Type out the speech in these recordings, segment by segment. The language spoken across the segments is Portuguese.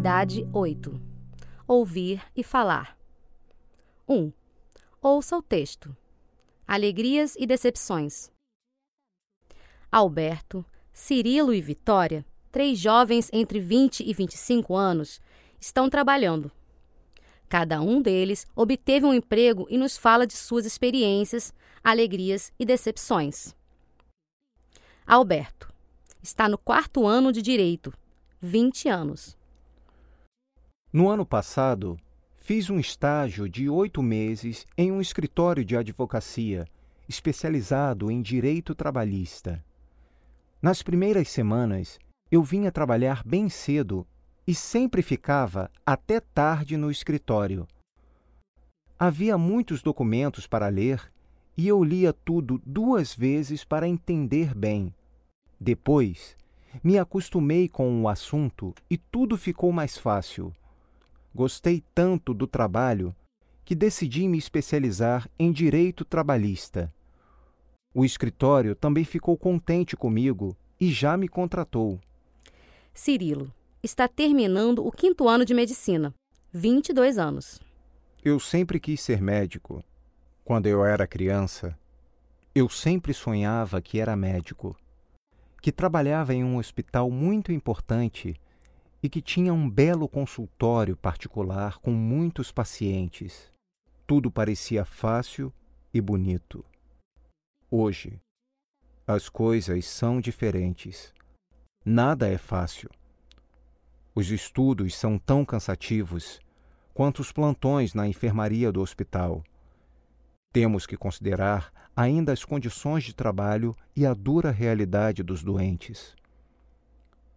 Atividade 8. Ouvir e falar. 1. Ouça o texto. Alegrias e decepções. Alberto, Cirilo e Vitória, três jovens entre 20 e 25 anos, estão trabalhando. Cada um deles obteve um emprego e nos fala de suas experiências, alegrias e decepções. Alberto está no quarto ano de direito, 20 anos. No ano passado, fiz um estágio de oito meses em um escritório de advocacia especializado em direito trabalhista. Nas primeiras semanas, eu vinha trabalhar bem cedo e sempre ficava até tarde no escritório. Havia muitos documentos para ler e eu lia tudo duas vezes para entender bem. Depois, me acostumei com o assunto e tudo ficou mais fácil. Gostei tanto do trabalho que decidi me especializar em direito trabalhista. O escritório também ficou contente comigo e já me contratou. Cirilo está terminando o quinto ano de medicina, 22 anos. Eu sempre quis ser médico. Quando eu era criança, eu sempre sonhava que era médico, que trabalhava em um hospital muito importante e que tinha um belo consultório particular com muitos pacientes. Tudo parecia fácil e bonito. Hoje, as coisas são diferentes. Nada é fácil. Os estudos são tão cansativos quanto os plantões na enfermaria do hospital. Temos que considerar ainda as condições de trabalho e a dura realidade dos doentes.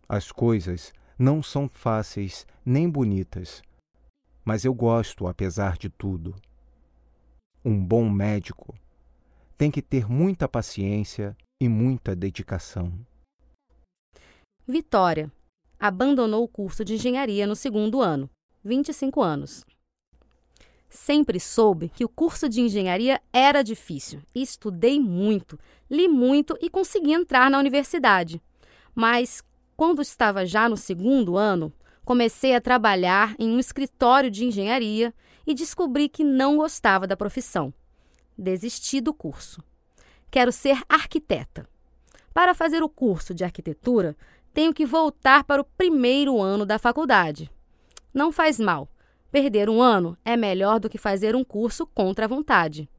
As coisas não são fáceis nem bonitas, mas eu gosto apesar de tudo. Um bom médico tem que ter muita paciência e muita dedicação. Vitória abandonou o curso de engenharia no segundo ano, 25 anos. Sempre soube que o curso de engenharia era difícil estudei muito, li muito e consegui entrar na universidade. Mas, quando estava já no segundo ano, comecei a trabalhar em um escritório de engenharia e descobri que não gostava da profissão. Desisti do curso. Quero ser arquiteta. Para fazer o curso de arquitetura, tenho que voltar para o primeiro ano da faculdade. Não faz mal. Perder um ano é melhor do que fazer um curso contra a vontade.